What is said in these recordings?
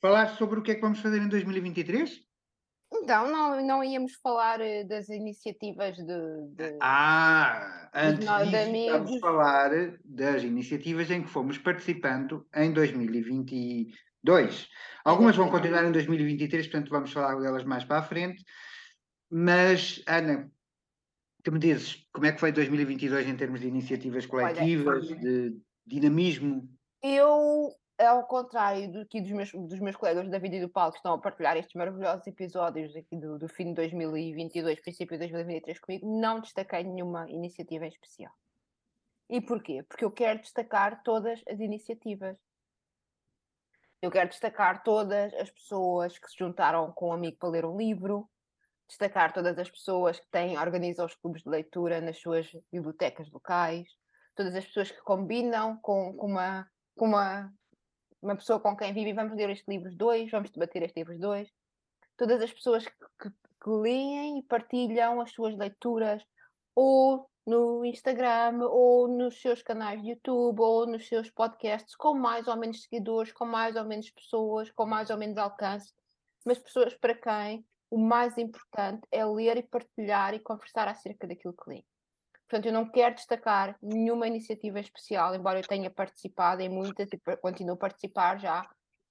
falar sobre o que é que vamos fazer em 2023? Então, não, não íamos falar eh, das iniciativas de. de Ah, antes nós disso, vamos falar das iniciativas em que fomos participando em 2022. Algumas vão continuar em 2023, portanto vamos falar delas mais para a frente. Mas, Ana, tu me dizes como é que foi 2022 em termos de iniciativas coletivas, de dinamismo? Eu, ao contrário do que dos meus, dos meus colegas da vida e do palco que estão a partilhar estes maravilhosos episódios aqui do, do fim de 2022, princípio de 2023 comigo, não destaquei nenhuma iniciativa em especial. E porquê? Porque eu quero destacar todas as iniciativas. Eu quero destacar todas as pessoas que se juntaram com um amigo para ler um livro, destacar todas as pessoas que têm, organizam os clubes de leitura nas suas bibliotecas locais, todas as pessoas que combinam com, com uma, com uma, uma pessoa com quem vive vamos ler este livro dois, vamos debater este livro dois, todas as pessoas que, que, que leem e partilham as suas leituras ou no Instagram, ou nos seus canais de YouTube, ou nos seus podcasts, com mais ou menos seguidores, com mais ou menos pessoas, com mais ou menos alcance, mas pessoas para quem o mais importante é ler e partilhar e conversar acerca daquilo que lê. Portanto, eu não quero destacar nenhuma iniciativa especial, embora eu tenha participado em muitas e continuo a participar já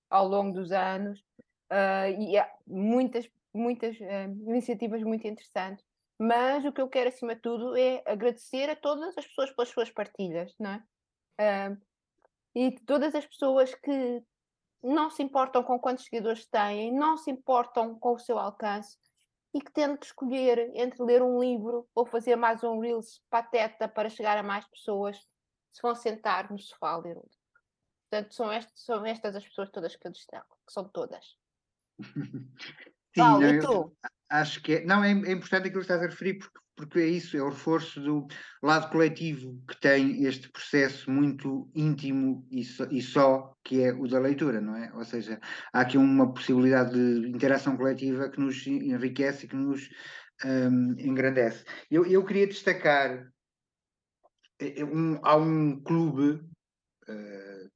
ao longo dos anos, uh, e há muitas, muitas uh, iniciativas muito interessantes mas o que eu quero, acima de tudo, é agradecer a todas as pessoas pelas suas partilhas, não é? Uh, e todas as pessoas que não se importam com quantos seguidores têm, não se importam com o seu alcance e que tendo que escolher entre ler um livro ou fazer mais um Reels pateta para chegar a mais pessoas, se vão sentar no sofá a ler um livro. Portanto, são, estes, são estas as pessoas todas que eu destaco, que são todas. Sim, Paulo, não, eu acho que é, não, é, é importante aquilo que estás a referir, porque, porque é isso, é o reforço do lado coletivo que tem este processo muito íntimo e só, e só que é o da leitura, não é? Ou seja, há aqui uma possibilidade de interação coletiva que nos enriquece e que nos hum, engrandece. Eu, eu queria destacar, eh, um- há um clube eh,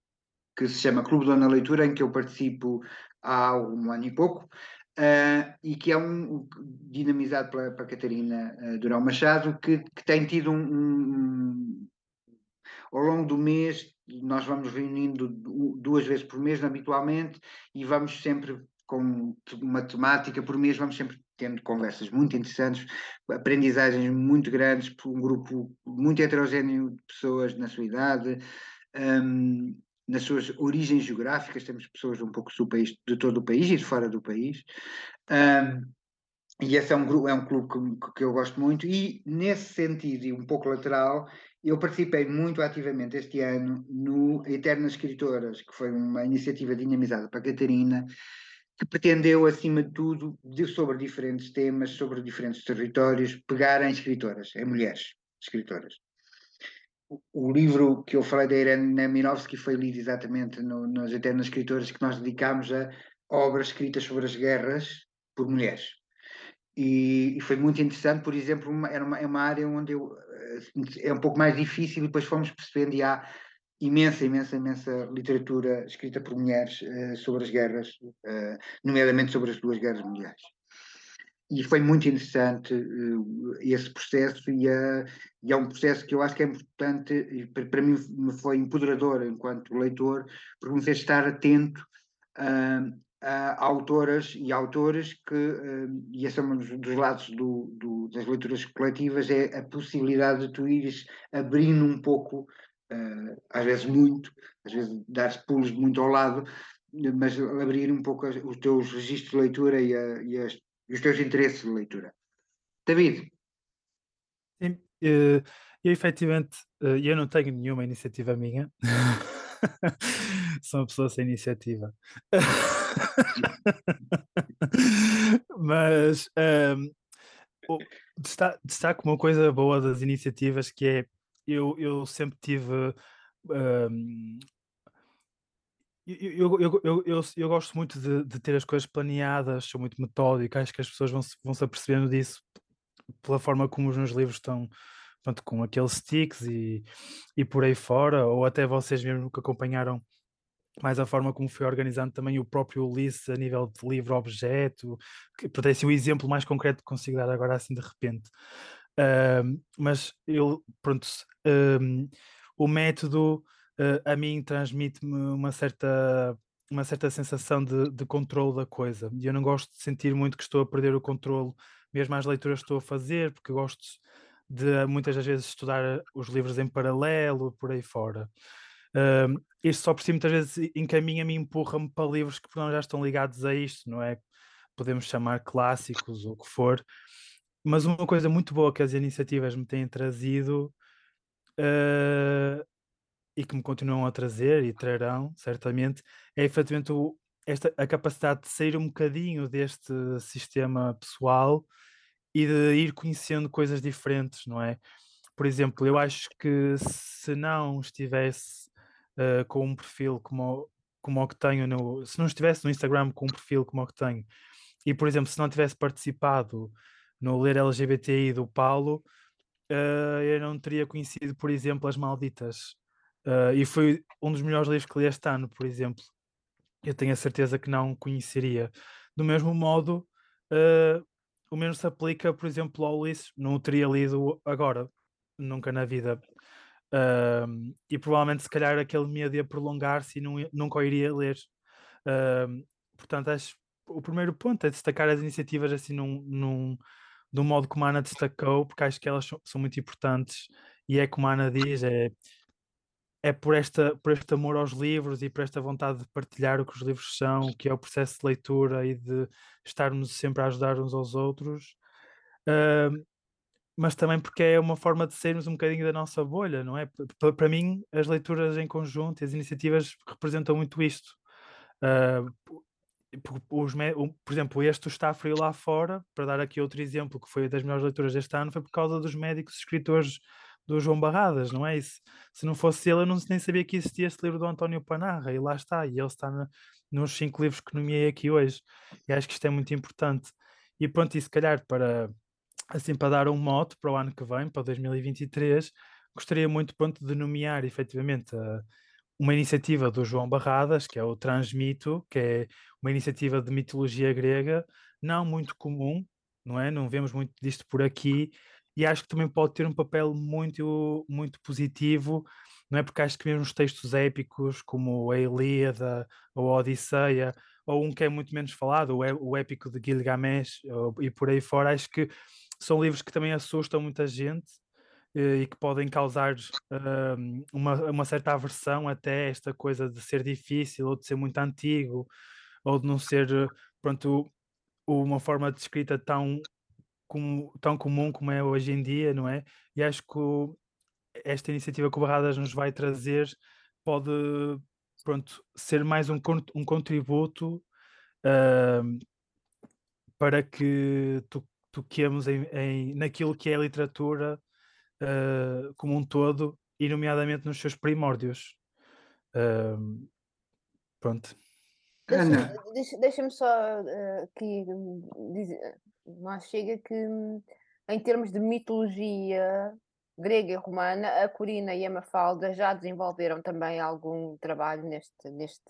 que se chama Clube Dona Leitura, em que eu participo há um ano e pouco, uh, e que é um dinamizado pela, pela Catarina uh, Durão Machado, que, que tem tido um, um, ao longo do mês, nós vamos reunindo duas vezes por mês habitualmente e vamos sempre com uma temática por mês, vamos sempre tendo conversas muito interessantes, aprendizagens muito grandes por um grupo muito heterogéneo de pessoas na sua idade, um, nas suas origens geográficas, temos pessoas um pouco do país, de todo o país e de fora do país. Um, e esse é um, é um clube que, que, eu gosto muito, e nesse sentido, e um pouco lateral, eu participei muito ativamente este ano no Eternas Escritoras, que foi uma iniciativa dinamizada para a Catarina, que pretendeu, acima de tudo, de, sobre diferentes temas, sobre diferentes territórios, pegar em escritoras, em mulheres escritoras o livro que eu falei da Irene Minovsky foi lido exatamente no, nas Eternas Escritoras que nós dedicámos a obras escritas sobre as guerras por mulheres. E, e foi muito interessante, por exemplo, uma, era uma, é uma área onde eu, eh, é um pouco mais difícil e depois fomos percebendo e há imensa, imensa, imensa literatura escrita por mulheres uh, sobre as guerras, uh, nomeadamente sobre as duas guerras mundiais e foi muito interessante uh, esse processo e, uh, e, é um processo que eu acho que é importante para, para mim me foi empoderador enquanto leitor porque me fez estar atento uh, a autoras e autores que e esse é um dos lados do, do, das leituras coletivas é a possibilidade de tu ires abrindo um pouco às vezes muito às vezes dar pulos muito ao lado mas abrir um pouco os teus registros de leitura e, a, e as e os teus interesses de leitura. David. Sim, eu, eu efetivamente eh, eu não tenho nenhuma iniciativa minha. Sou uma pessoa sem iniciativa. Mas um, ehm, destaco uma coisa boa das iniciativas que é eu, eu sempre tive um, eu, eu, eu, eu, eu gosto muito de, de ter as coisas planeadas, sou muito metódico, acho que as pessoas vão se, vão se apercebendo disso pela forma como os meus livros estão pronto, com aqueles sticks e, e por aí fora, ou até vocês mesmo que acompanharam mais a forma como foi organizando também o próprio Ulisses a nível de livro-objeto, que para o exemplo mais concreto que consigo dar agora assim de repente. Uh, mas eu, pronto, uh, o método uh, a mim transmite-me uma certa uma certa sensação de, de controle da coisa. E eu não gosto de sentir muito que estou a perder o controle mesmo às leituras que estou a fazer porque gosto de muitas das vezes estudar os livros em paralelo por aí fora. Uh, isto só por si muitas vezes encaminha-me e empurra-me para livros que não já estão ligados a isto, não é? Podemos chamar clássicos ou o que for, mas uma coisa muito boa que as iniciativas me têm trazido uh, e que me continuam a trazer e trarão, certamente, é efetivamente o, esta, a capacidade de sair um bocadinho deste sistema pessoal e de ir conhecendo coisas diferentes, não é? Por exemplo, eu acho que se não estivesse uh, com um perfil como, como o que tenho no. Se não estivesse no Instagram com um perfil como o que tenho, e por exemplo, se não tivesse participado no Ler LGBTI do Paulo, uh, eu não teria conhecido, por exemplo, As Malditas. Uh, e foi um dos melhores livros que li este ano, por exemplo. Eu tenho a certeza que não conheceria. Do mesmo modo, uh, o mesmo se aplica, por exemplo, ao Ulisses. Não o teria lido agora, nunca na vida. Uh, e provavelmente, se calhar, aquele medo ia prolongar-se e não, nunca o iria ler. Portanto, acho o primeiro ponto é destacar as iniciativas assim num, num, num modo como a Ana destacou, porque acho que elas são, são muito importantes e é como a Ana diz, é, é por, esta, por este amor aos livros e por esta vontade de partilhar o que os livros são, que é o processo de leitura e de estarmos sempre a ajudar uns aos outros, uh, mas também porque é uma forma de sermos um bocadinho da nossa bolha, não é? Para mim, as leituras em conjunto e as iniciativas representam muito isto. Uh, os, por exemplo, este está frio lá fora, para dar aqui outro exemplo, que foi das melhores leituras deste ano, foi por causa dos médicos escritores do João Barradas, não é isso? Se não fosse ele, eu não, nem sabia que existia este livro do António Panarra, e lá está, e ele está na, nos cinco livros que nomeei aqui hoje, e acho que isto é muito importante. E pronto, e se calhar para, assim, para dar um mote para o ano que vem, para 2023, gostaria muito, pronto, de nomear efetivamente a, uma iniciativa do João Barradas, que é o Transmito, que é uma iniciativa de mitologia grega, não muito comum, não é? Não vemos muito disto por aqui, e acho que também pode ter um papel muito, muito positivo, não é? Porque acho que mesmo os textos épicos, como a Ilíada ou a Odisseia, ou um que é muito menos falado, o, épico de Gilgamesh e por aí fora, acho que são livros que também assustam muita gente eh, e que podem causar uma, uma certa aversão até esta coisa de ser difícil ou de ser muito antigo ou de não ser pronto, uma forma de escrita tão, como, tão comum como é hoje em dia, não é? E acho que esta iniciativa que o Barradas nos vai trazer pode pronto, ser mais um, um contributo uh, para que toquemos em, em, naquilo que é a literatura uh, como um todo, e nomeadamente nos seus primórdios. Uh, pronto. Deixa-me deixa, deixa só uh, aqui dizer, mas chega que em termos de mitologia grega e romana, a Corina e a Mafalda já desenvolveram também algum trabalho neste, neste,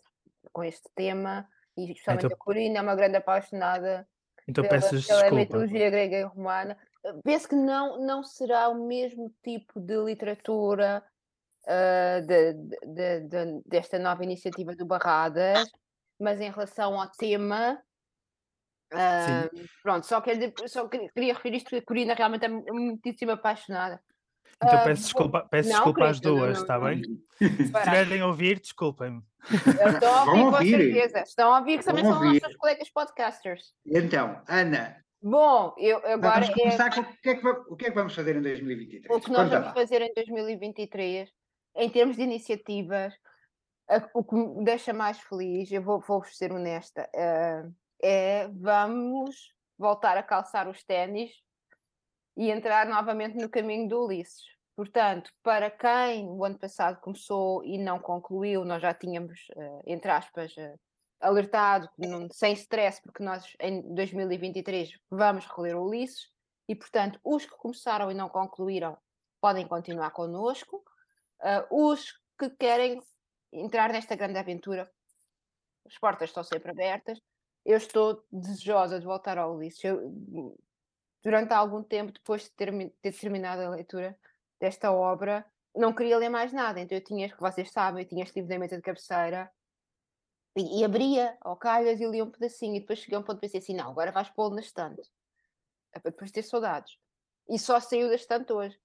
com este tema, e especialmente então, a Corina é uma grande apaixonada então pela, pela mitologia grega e romana. Penso que não, não será o mesmo tipo de literatura uh, de, de, de, desta nova iniciativa do Barradas, mas em relação ao tema. Uh, pronto, só, queria, só queria referir isto porque a Corina realmente é muitíssimo apaixonada. Então uh, peço desculpa, peço não, desculpa às duas, está bem? Se estiverem a ouvir, desculpem-me. Estão a ouvir, com certeza. Estão a ouvir, que também são nossos colegas podcasters. Então, Ana, Bom, eu agora. Vamos começar é... com o que, é que, o que é que vamos fazer em 2023? O que nós Conta vamos lá. fazer em 2023, em termos de iniciativas, o que me deixa mais feliz, eu vou, vou ser honesta, uh, é vamos voltar a calçar os ténis e entrar novamente no caminho do Ulisses. Portanto, para quem o ano passado começou e não concluiu, nós já tínhamos, uh, entre aspas, uh, alertado, sem stress, porque nós em 2023 vamos reler o Ulisses e, portanto, os que começaram e não concluíram podem continuar connosco. Uh, os que querem entrar nesta grande aventura as portas estão sempre abertas. Eu estou desejosa de voltar ao Ulisses. Eu, durante algum tempo, depois de ter, ter terminado a leitura desta obra, não queria ler mais nada. Então eu tinha, vocês sabem, eu tinha este livro na mesa de cabeceira e, e abria ao calhas e lia um pedacinho. E depois cheguei a um ponto de pensei assim: não, agora vais pô-lo na estante. É para depois ter saudades. E só saiu da estante hoje.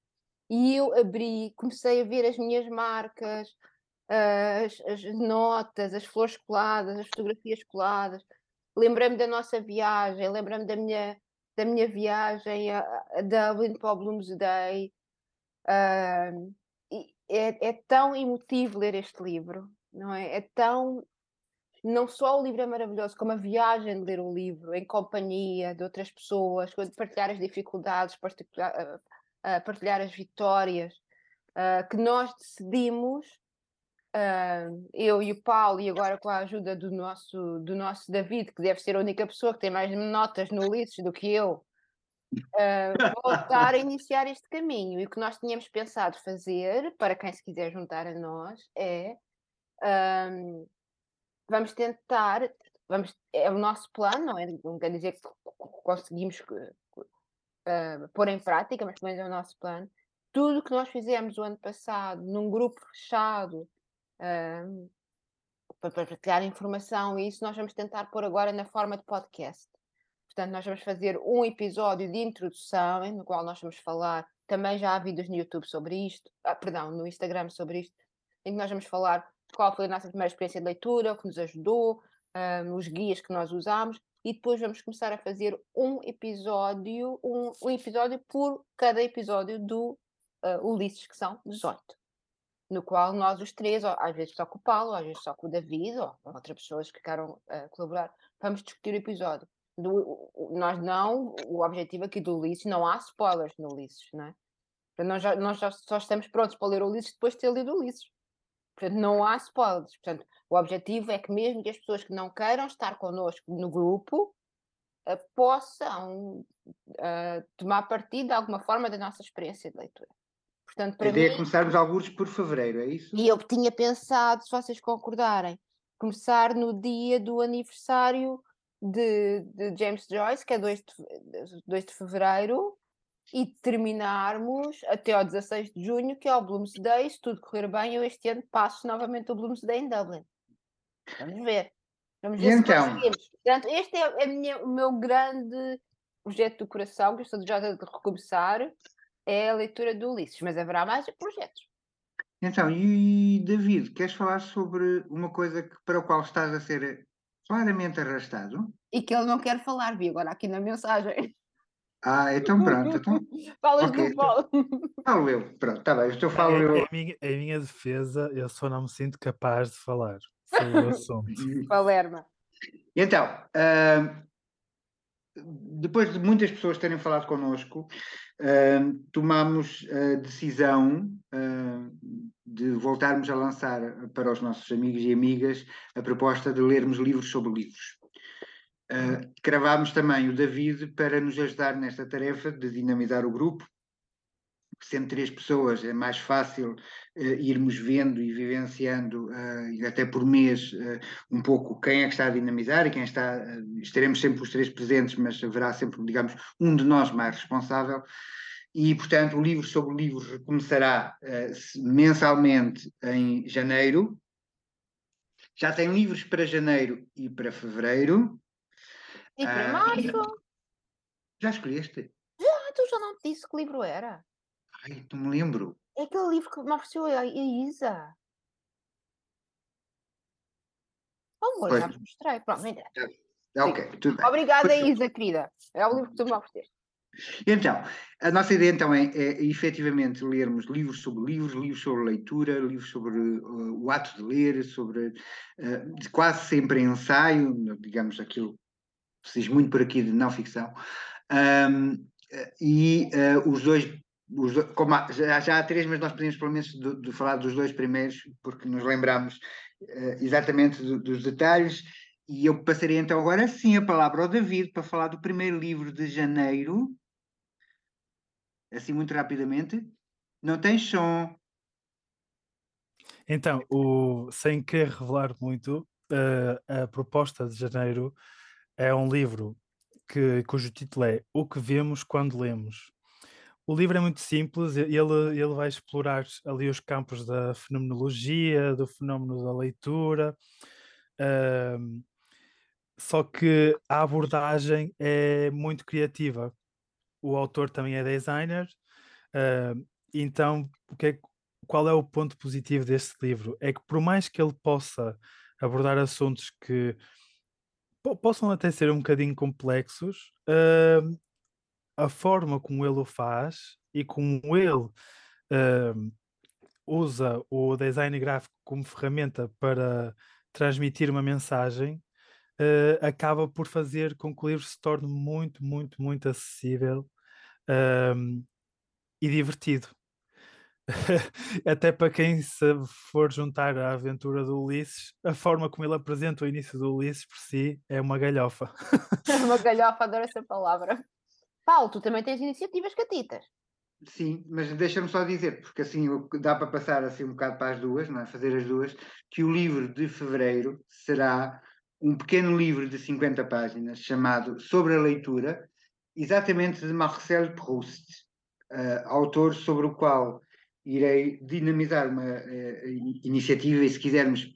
E eu abri, comecei a ver as minhas marcas, as, as notas, as flores coladas, as fotografias coladas. Lembrei-me da nossa viagem, lembrei-me da minha, da minha viagem a, a Dublin para o Bloomsday. Uh, é, é tão emotivo ler este livro, não é? É tão. Não só o livro é maravilhoso, como a viagem de ler o livro em companhia de outras pessoas, de partilhar as dificuldades, partilhar, partilhar as vitórias, uh, que nós decidimos, uh, eu e o Paulo, e agora com a ajuda do nosso, do nosso David, que deve ser a única pessoa que tem mais notas no Ulisses do que eu, uh, voltar a iniciar este caminho. E o que nós tínhamos pensado fazer, para quem se quiser juntar a nós, é um, vamos tentar, vamos, é o nosso plano, não, é, não quer dizer que conseguimos uh, pôr em prática, mas pelo menos é o nosso plano. Tudo que nós fizemos o ano passado num grupo fechado uh, para partilhar informação e isso nós vamos tentar pôr agora na forma de podcast. Portanto, nós vamos fazer um episódio de introdução, no qual nós vamos falar. Também já há vídeos no YouTube sobre isto, ah, perdão, no Instagram sobre isto, em que nós vamos falar qual foi a nossa primeira experiência de leitura, o que nos ajudou, um, os guias que nós usámos, e depois vamos começar a fazer um episódio, um, um episódio por cada episódio do uh, Ulisses, que são 18. No qual nós os três, às vezes só com o Paulo, às vezes só com o David, ou outras pessoas que queiram uh, colaborar, vamos discutir o episódio do, nós não, o objetivo aqui do Ulisses, não há spoilers no Ulisses, não é? Nós, já, nós já só estamos prontos para ler o Ulisses depois de ter lido o Ulisses. Portanto, não há spoilers. Portanto, o objetivo é que mesmo que as pessoas que não queiram estar connosco no grupo uh, possam uh, tomar partido de alguma forma da nossa experiência de leitura. Portanto, para a ideia mim, é começarmos alguns por fevereiro, é isso? E eu tinha pensado, se vocês concordarem, começar no dia do aniversário de, de James Joyce, que é 2 de, 2 de fevereiro, e terminarmos até ao 16 de junho, que é o Bloomsday. Se tudo correr bem, eu este ano passo novamente o Bloomsday em Dublin. Vamos ver. Vamos ver e então? conseguimos. Portanto, este é, é minha, o meu grande projeto do coração, que eu estou já de recomeçar, é a leitura do Ulisses, mas haverá mais projetos. Então, e David, queres falar sobre uma coisa que, para a qual estás a ser claramente arrastado. E que ele não quer falar, vi agora aqui na mensagem. Ah, então pronto. Então... Falas okay, do então Paulo. Falo eu, pronto, está bem, então falo é, eu. Em minha, em minha defesa, eu só não me sinto capaz de falar sobre o assunto. Palerma. Então, uh, depois de muitas pessoas terem falado connosco, uh, tomamos a decisão uh, de voltarmos a lançar para os nossos amigos e amigas a proposta de lermos livros sobre livros. Uh, cravámos também o David para nos ajudar nesta tarefa de dinamizar o grupo. Sendo três pessoas, é mais fácil uh, irmos vendo e vivenciando, uh, até por mês, um pouco quem é que está a dinamizar e quem está. estaremos sempre os três presentes, mas haverá sempre, digamos, um de nós mais responsável e, portanto, o livro sobre o livro recomeçará uh, mensalmente em janeiro. Já tem livros para janeiro e para fevereiro. E para uh, março? Já escolheste? Já, tu já não te disse que livro era. Ai, não me lembro. É aquele livro que me ofereceu a Isa. Oh, já vos mostrei. Pronto, ainda. Ok, tudo bem. Obrigada, Isa, querida. É o livro que tu me ofereceste. Então, a nossa ideia então é, é efetivamente lermos livros sobre livros, livros sobre leitura, livros sobre uh, o ato de ler, sobre uh, quase sempre ensaio, digamos aquilo que se diz muito por aqui de não ficção, um, e uh, os dois, os há, já, já, há três, mas nós podemos pelo menos de, de falar dos dois primeiros, porque nos lembramos uh, exatamente do, dos detalhes, e eu passaria então agora sim a palavra ao David para falar do primeiro livro de janeiro, assim muito rapidamente. Não tem som. Então, o, sem querer revelar muito, uh, a proposta de janeiro é um livro que, cujo título é O que Vemos Quando Lemos. O livro é muito simples, ele, ele vai explorar ali os campos da fenomenologia, do fenómeno da leitura, uh, só que a abordagem é muito criativa. O autor também é designer, uh, então o que é, qual é o ponto positivo deste livro? É que por mais que ele possa abordar assuntos que possam até ser um bocadinho complexos, uh, a forma como ele o faz e como ele uh, usa o design gráfico como ferramenta para transmitir uma mensagem uh, acaba por fazer com que o livro se torne muito, muito, muito acessível e divertido. Até para quem se for juntar à aventura do Ulisses, a forma como ele apresenta o início do Ulisses por si é uma galhofa. É uma galhofa, adoro essa palavra. Paulo, tu também tens iniciativas catitas. Sim, mas deixa-me só dizer, porque assim dá para passar assim um bocado para as duas, não é? fazer as duas, que o livro de fevereiro será um pequeno livro de 50 páginas chamado Sobre a Leitura, exatamente de Marcel Proust, uh, autor sobre o qual irei dinamizar uma uh, iniciativa e se quisermos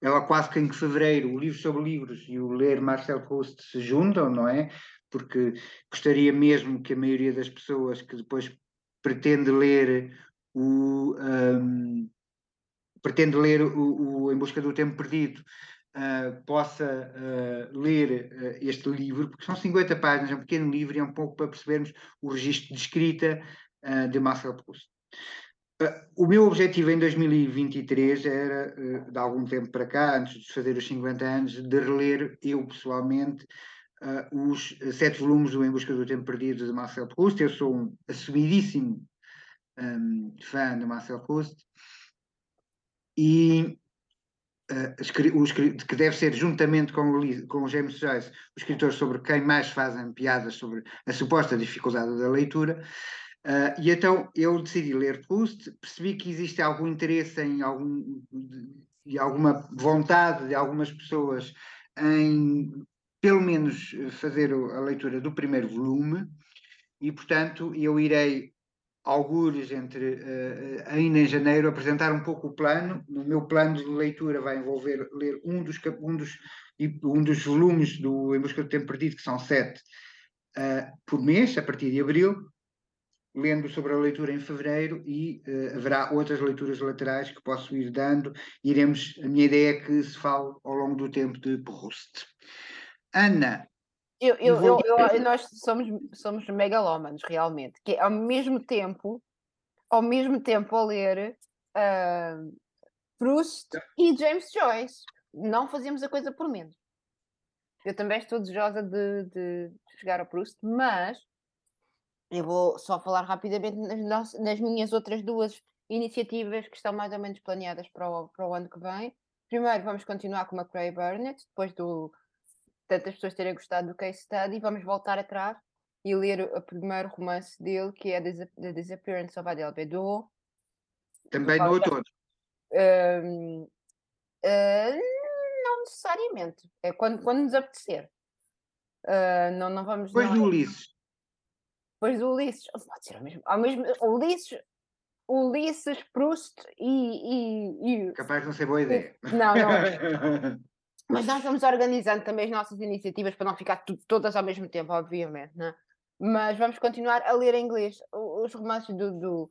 ela quase que em fevereiro o livro sobre livros e o ler Marcel Proust se juntam, não é? Porque gostaria mesmo que a maioria das pessoas que depois pretende ler o um, pretende ler o, o Em Busca do Tempo Perdido uh, possa uh, ler uh, este livro, porque são 50 páginas, é um pequeno livro e é um pouco para percebermos o registro de escrita de Marcel Proust. o meu objetivo em 2023 era, de algum tempo para cá, antes de fazer os 50 anos, de reler eu pessoalmente os sete volumes do Em Busca do Tempo Perdido de Marcel Proust. Eu sou um assumidíssimo um, fã de Marcel Proust e uh, que deve ser, juntamente com o, com o James Joyce, o escritor sobre quem mais fazem piadas sobre a suposta dificuldade da leitura. Uh, e então eu decidi ler Proust, percebi que existe algum interesse em algum, e alguma vontade de algumas pessoas em, pelo menos, fazer a leitura do primeiro volume, e portanto eu irei algures entre uh, ainda em janeiro apresentar um pouco o plano. No meu plano de leitura vai envolver ler um dos, um dos, um dos volumes do Em Busca do Tempo Perdido, que são sete, uh, por mês, a partir de abril, lendo sobre a leitura em fevereiro e uh, haverá outras leituras laterais que posso ir dando. Iremos, a minha ideia é que se fale ao longo do tempo de Proust. Ana, eu, eu, eu, eu, nós somos, somos megalómanos, realmente, que é, ao mesmo tempo, ao mesmo tempo a ler uh, Proust e James Joyce. Não fazíamos a coisa por menos. Eu também estou desejosa de, de chegar ao Proust, mas eu vou só falar rapidamente nas, nas minhas outras duas iniciativas que estão mais ou menos planeadas para o, para o ano que vem. Primeiro, vamos continuar com a Cray Burnett, depois do tantas pessoas terem gostado do case study, vamos voltar atrás e ler o primeiro romance dele, que é The Disappearance of Adele Bedou. Também no outono? Uh, uh, não necessariamente. É quando, quando nos apetecer. Uh, não, não vamos. Depois do Ulisses. Depois do Ulisses. Pode ser ao mesmo. Ao mesmo Ulisses, Ulisses, Proust e, e, e. Capaz de não ser boa ideia. Não, não. Mas nós vamos organizando também as nossas iniciativas para não ficar todas ao mesmo tempo, obviamente, né? mas vamos continuar a ler em inglês. Os romances do, do,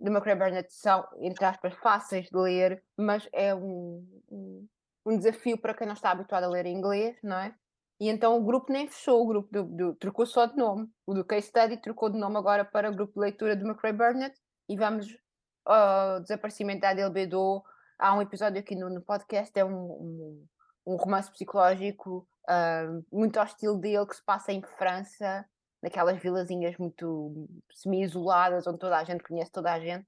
do McRae Burnett são, entre aspas, fáceis de ler, mas é um, um, desafio para quem não está habituado a ler em inglês, não é? E então o grupo nem fechou, o grupo do, do, trocou só de nome. O do Case Study trocou de nome agora para o grupo de leitura do McRae Burnett e vamos ao desaparecimento da Bedou. Há um episódio aqui no, no podcast, é um, um um romance psicológico uh, muito ao estilo dele, que se passa em França, naquelas vilazinhas muito semi-isoladas, onde toda a gente conhece toda a gente,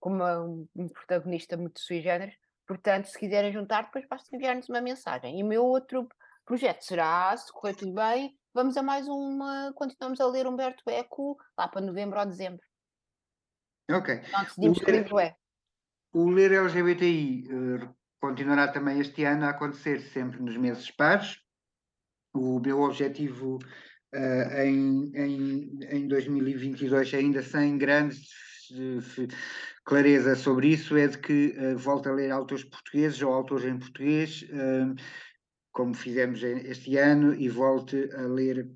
com uma, um protagonista muito sui generis. Portanto, se quiserem juntar, depois basta enviar-nos uma mensagem. E o meu outro projeto será, se correr tudo bem, vamos a mais uma. Continuamos a ler Humberto Eco lá para novembro ou dezembro. Ok. Então decidimos o que livro é. O ler LGBTI uh, continuará também este ano a acontecer sempre nos meses pares. O meu objetivo uh, em, em, em 2022, ainda sem grandes clareza sobre isso, é de que uh, volte a ler autores portugueses ou autores em português, uh, como fizemos este ano, e volte a ler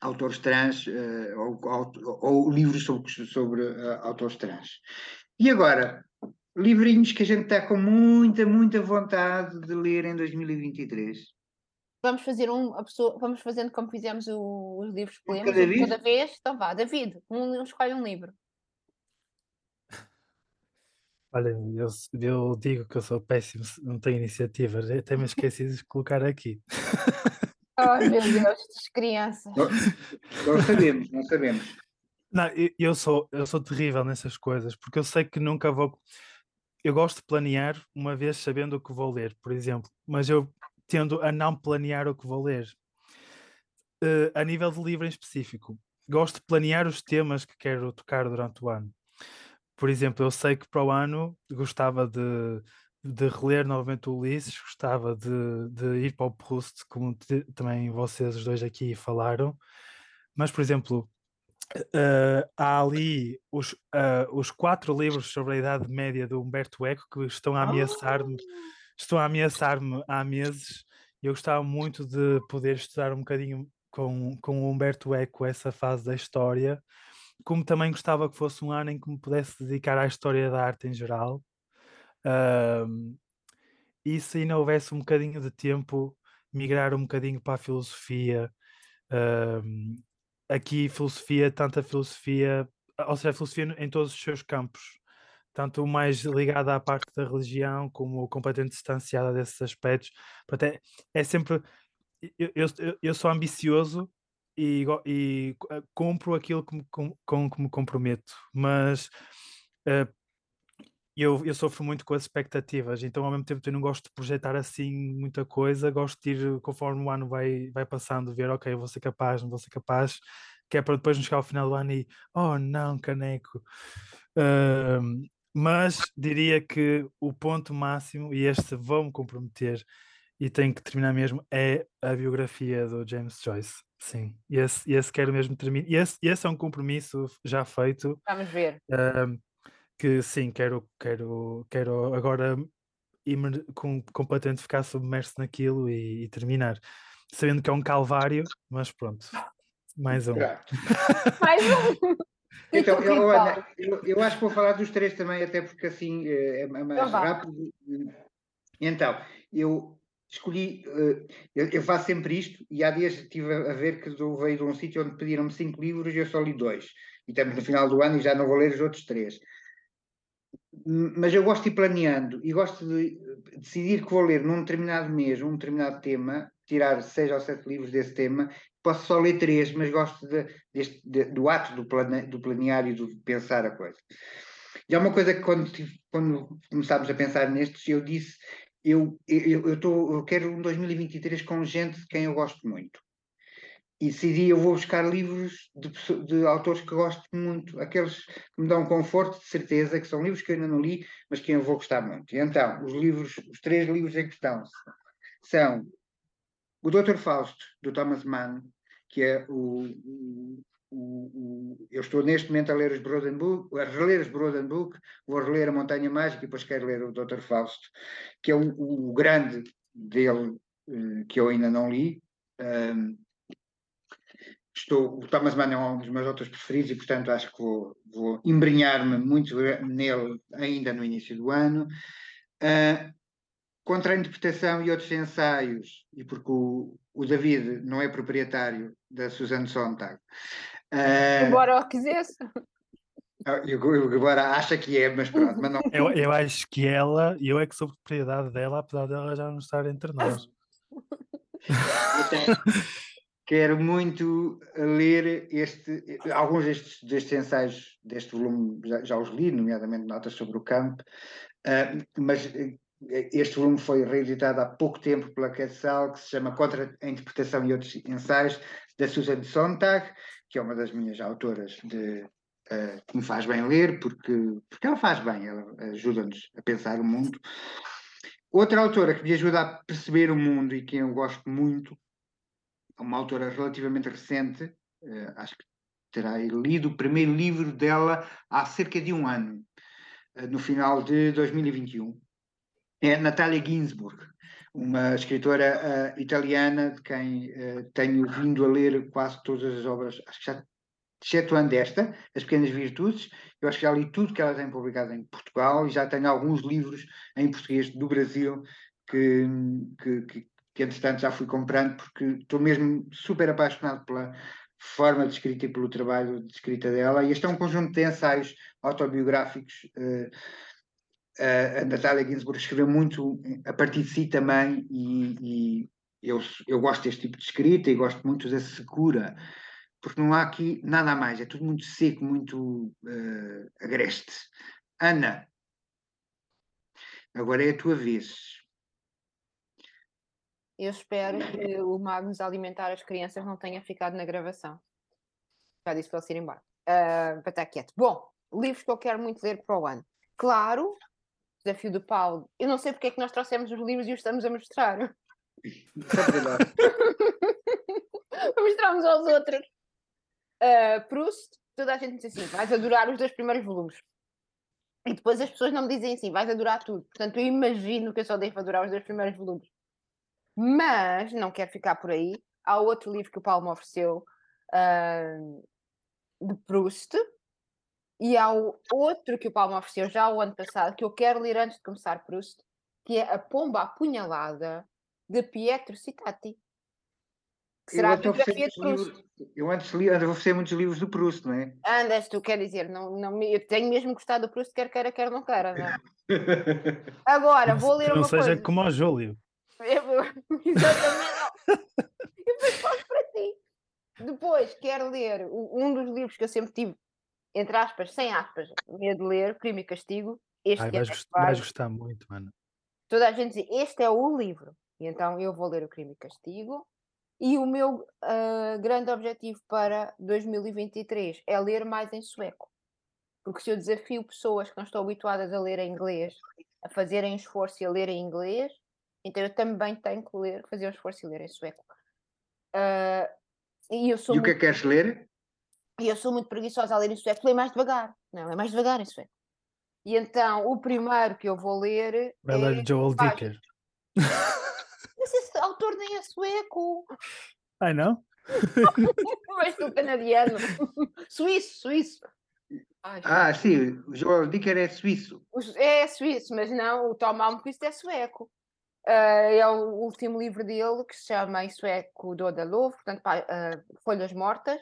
autores trans uh, ou, ou, ou, livros sobre, sobre uh, autores trans. E agora, livrinhos que a gente está com muita, muita vontade de ler em 2023. Vamos fazer um, a pessoa, vamos fazendo como fizemos o, os livros lemos, cada, vez? cada vez. Então vá, David, um, escolhe um livro. Olha, eu, eu digo que eu sou péssimo, não tenho iniciativas, até me esqueci de colocar aqui. Ai meu Deus, crianças. Não, não sabemos, não sabemos. Não, eu, sou, eu sou terrível nessas coisas, porque eu sei que nunca vou. Eu gosto de planear uma vez sabendo o que vou ler, por exemplo, mas eu tendo a não planear o que vou ler. Uh, a nível de livro em específico, gosto de planear os temas que quero tocar durante o ano. Por exemplo, eu sei que para o ano gostava de de reler novamente o Ulisses, gostava de, de ir para o Proust, como te, também vocês os dois aqui falaram, mas, por exemplo, uh, há ali os, uh, os quatro livros sobre a Idade Média de Humberto Eco que estão a ameaçar-me, oh! estão a ameaçar-me há meses, e eu gostava muito de poder estudar um bocadinho com, com o Humberto Eco essa fase da história, como também gostava que fosse um ano em que me pudesse dedicar à história da arte em geral, Uh, e se ainda houvesse um bocadinho de tempo, migrar um bocadinho para a filosofia. Uh, aqui, filosofia, tanta filosofia, ou seja, filosofia em todos os seus campos, tanto mais ligada à parte da religião, como completamente distanciada desses aspectos. Portanto, é, sempre. Eu, eu, eu sou ambicioso e, e cumpro aquilo que me, com, com que me comprometo, mas uh, eu, eu sofro muito com as expectativas, então ao mesmo tempo eu não gosto de projetar assim muita coisa, gosto de ir conforme o ano vai, vai passando, ver, ok, vou ser capaz, não vou ser capaz, que é para depois não chegar ao final do ano e, oh não, caneco. Uh, mas diria que o ponto máximo, e este vou-me comprometer e tenho que terminar mesmo, é a biografia do James Joyce. Sim, esse, esse quero mesmo terminar. Esse, esse é um compromisso já feito. Vamos ver. Uh, que sim, quero, quero, quero agora com, completamente ficar submerso naquilo e, e, terminar. Sabendo que é um calvário, mas pronto, mais um. mais um. Então, eu, eu, eu, acho que vou falar dos três também, até porque assim eh, é mais então, rápido. Então, eu escolhi, eh, eu, eu, faço sempre isto, e há dias estive a ver que eu veio de um sítio onde pediram-me cinco livros e eu só li dois. E estamos no final do ano e já não vou ler os outros três mas eu gosto de ir planeando e gosto de decidir que vou ler num determinado mês, um determinado tema, tirar seis ou sete livros desse tema, posso só ler três, mas gosto de, deste, de, do ato do, plane, do planear e do pensar a coisa. E há uma coisa que quando, quando começámos a pensar nestes, eu disse, eu, eu, eu, tô, eu quero um 2023 com gente de quem eu gosto muito e decidi eu vou buscar livros de, de, autores que gosto muito, aqueles que me dão conforto, de certeza, que são livros que eu ainda não li, mas que eu vou gostar muito. E então, os livros, os três livros em questão são o Dr. Fausto, do Thomas Mann, que é o, o, o, eu estou neste momento a ler os Broden Book, a reler os Broden Book, vou reler a Montanha Mágica e depois quero ler o Dr. Fausto, que é o, grande dele eh, que eu ainda não li. Estou, o Thomas Mann é um dos meus autores preferidos e, portanto, acho que vou, vou embrenhar-me muito nele ainda no início do ano. Uh, contra a interpretação e outros ensaios, e porque o, o David não é proprietário da Suzanne Sontag. Uh, Embora o quisesse. Agora acha que é, mas pronto. Mas não... eu, eu acho que ela, e eu é que sou propriedade dela, apesar dela já não estar entre nós. Quero muito ler este, alguns destes, destes ensaios deste volume, já, já, os li, nomeadamente notas sobre o campo, uh, mas eh, este volume foi reeditado há pouco tempo pela Quetzal, que se chama Contra a Interpretação e Outros Ensaios, da Susan Sontag, que é uma das minhas autoras de, uh, que me faz bem ler, porque, porque ela faz bem, ela ajuda-nos a pensar o mundo. outra autora que me ajuda a perceber o mundo e que eu gosto muito, uma autora relativamente recente, uh, acho que terá lido o primeiro livro dela há cerca de um ano, uh, no final de 2021. É Natália Ginsburg, uma escritora uh, italiana de quem tenho vindo a ler quase todas as obras, acho que já excetuando esta, As Pequenas Virtudes, eu acho que já li tudo que ela tem publicado em Portugal e já tenho alguns livros em português do Brasil que, que, que entretanto já fui comprando porque estou mesmo super apaixonado pela forma de escrita e pelo trabalho de escrita dela. E este é um conjunto de ensaios autobiográficos. Uh, a Natália Ginsburg escreveu muito a partir de si também e, e eu, eu gosto deste tipo de escrita e gosto muito da secura porque não há aqui nada mais, é tudo muito seco, muito uh, agreste. Ana, agora é a tua vez. Eu espero que o Magnus alimentar as crianças não tenha ficado na gravação. Já disse para ele ir embora. Uh, para estar quieto. Bom, livros que eu quero muito ler para o ano. Claro, Desafio do Paulo. Eu não sei porque é que nós trouxemos os livros e os estamos a mostrar. Mostramos aos outros. Uh, Proust, toda a gente diz assim: vais adorar os dois primeiros volumes. E depois as pessoas não me dizem assim: vais adorar tudo. Portanto, eu imagino que eu só devo adorar os dois primeiros volumes. Mas não quero ficar por aí. Há outro livro que o Paulo me ofereceu uh, de Proust. E há outro que o Paulo me ofereceu já o ano passado, que eu quero ler antes de começar Proust, que é A Pomba Apunhalada, de Pietro Citati. Que será eu a biografia de Proust. Livros, eu antes li, ando a oferecer muitos livros do Proust, não é? Andas, tu quer dizer, não, não, eu tenho mesmo gostado do Proust, quer queira, quer não queira, não é? Agora, vou ler não uma seja como o Júlio. Exatamente. e depois posso para ti. Depois, quero ler um dos livros que eu sempre tive, entre aspas, sem aspas, medo de ler, Crime e Castigo. Este Ai, vais, é gostar, vais gostar muito, mano. Toda a gente diz, este é o livro. E então eu vou ler o Crime e Castigo. E o meu uh, grande objetivo para 2023 é ler mais em sueco. Porque se eu desafio pessoas que não estão habituadas a ler em inglês a fazerem esforço e a ler em inglês, então eu também tenho que ler, fazer um esforço e ler em sueco. Uh, e eu sou e o que é que queres ler? E eu sou muito preguiçosa a ler em sueco, leio mais devagar. Não, é mais devagar em sueco. E então o primeiro que eu vou ler. Vai é ler Joel Dicker. Mas esse autor nem é sueco. Ai, não? Mas tu canadiano. Suíço, suíço. Ai, ah, sim, o Joel Dicker é suíço. É suíço, mas não, o Tom Malmquist é sueco. Uh, é o último livro dele que se chama em sueco Do da Love, portanto, uh, Folhas Mortas.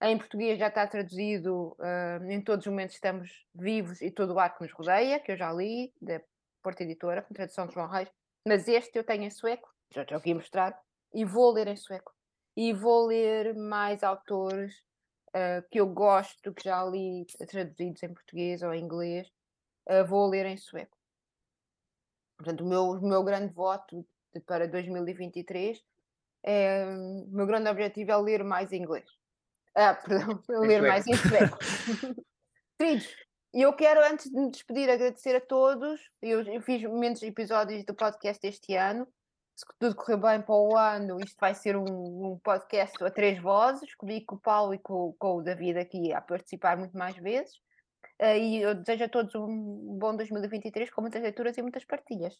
Em português já está traduzido uh, Em Todos os Momentos Estamos Vivos e Todo o Ar que Nos Rodeia, que eu já li, da Porta Editora, com tradução de João Reis. Mas este eu tenho em sueco, já te aqui mostrar, e vou ler em sueco. E vou ler mais autores que eu gosto, que já li traduzidos em português ou em inglês, vou ler em sueco. Portanto, o meu, o meu grande voto de, para 2023 é. O meu grande objetivo é ler mais inglês. Ah, perdão, ler mais em sueco. Queridos, e eu quero, antes de me despedir, agradecer a todos. Eu, eu fiz menos episódios do podcast este ano. Se tudo correr bem para o ano, isto vai ser um, um podcast a três vozes, comigo, com o Paulo e com, com o David aqui a participar muito mais vezes. Uh, e eu desejo a todos um bom 2023 com muitas leituras e muitas partilhas.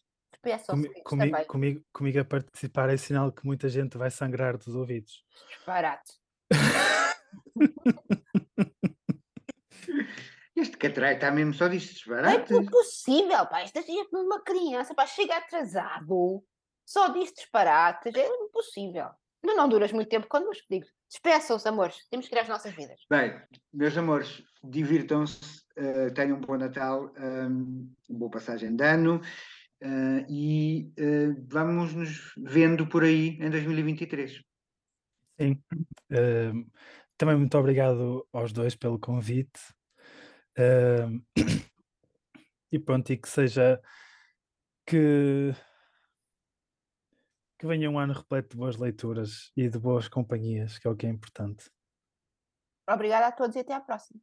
Comi comigo, comigo, comigo a participar é sinal que muita gente vai sangrar dos ouvidos. Disparate. Este catrai está mesmo só disto disparate. É impossível, pá. Esta é uma criança, pá, chega atrasado. Só diz disparates. É impossível. Não, não duras muito tempo quando vos digo. Despeçam-se, amores. Temos que ir às nossas vidas. Bem, meus amores, divirtam-se. Uh, tenham um bom Natal, um, boa passagem de ano. Uh, e uh, vamos nos vendo por aí em 2023. Sim. também muito obrigado aos dois pelo convite. Uh, e pronto, e que seja que, que venha um ano repleto de boas leituras e de boas companhias, que é o que é importante. Obrigada a todos e até à próxima.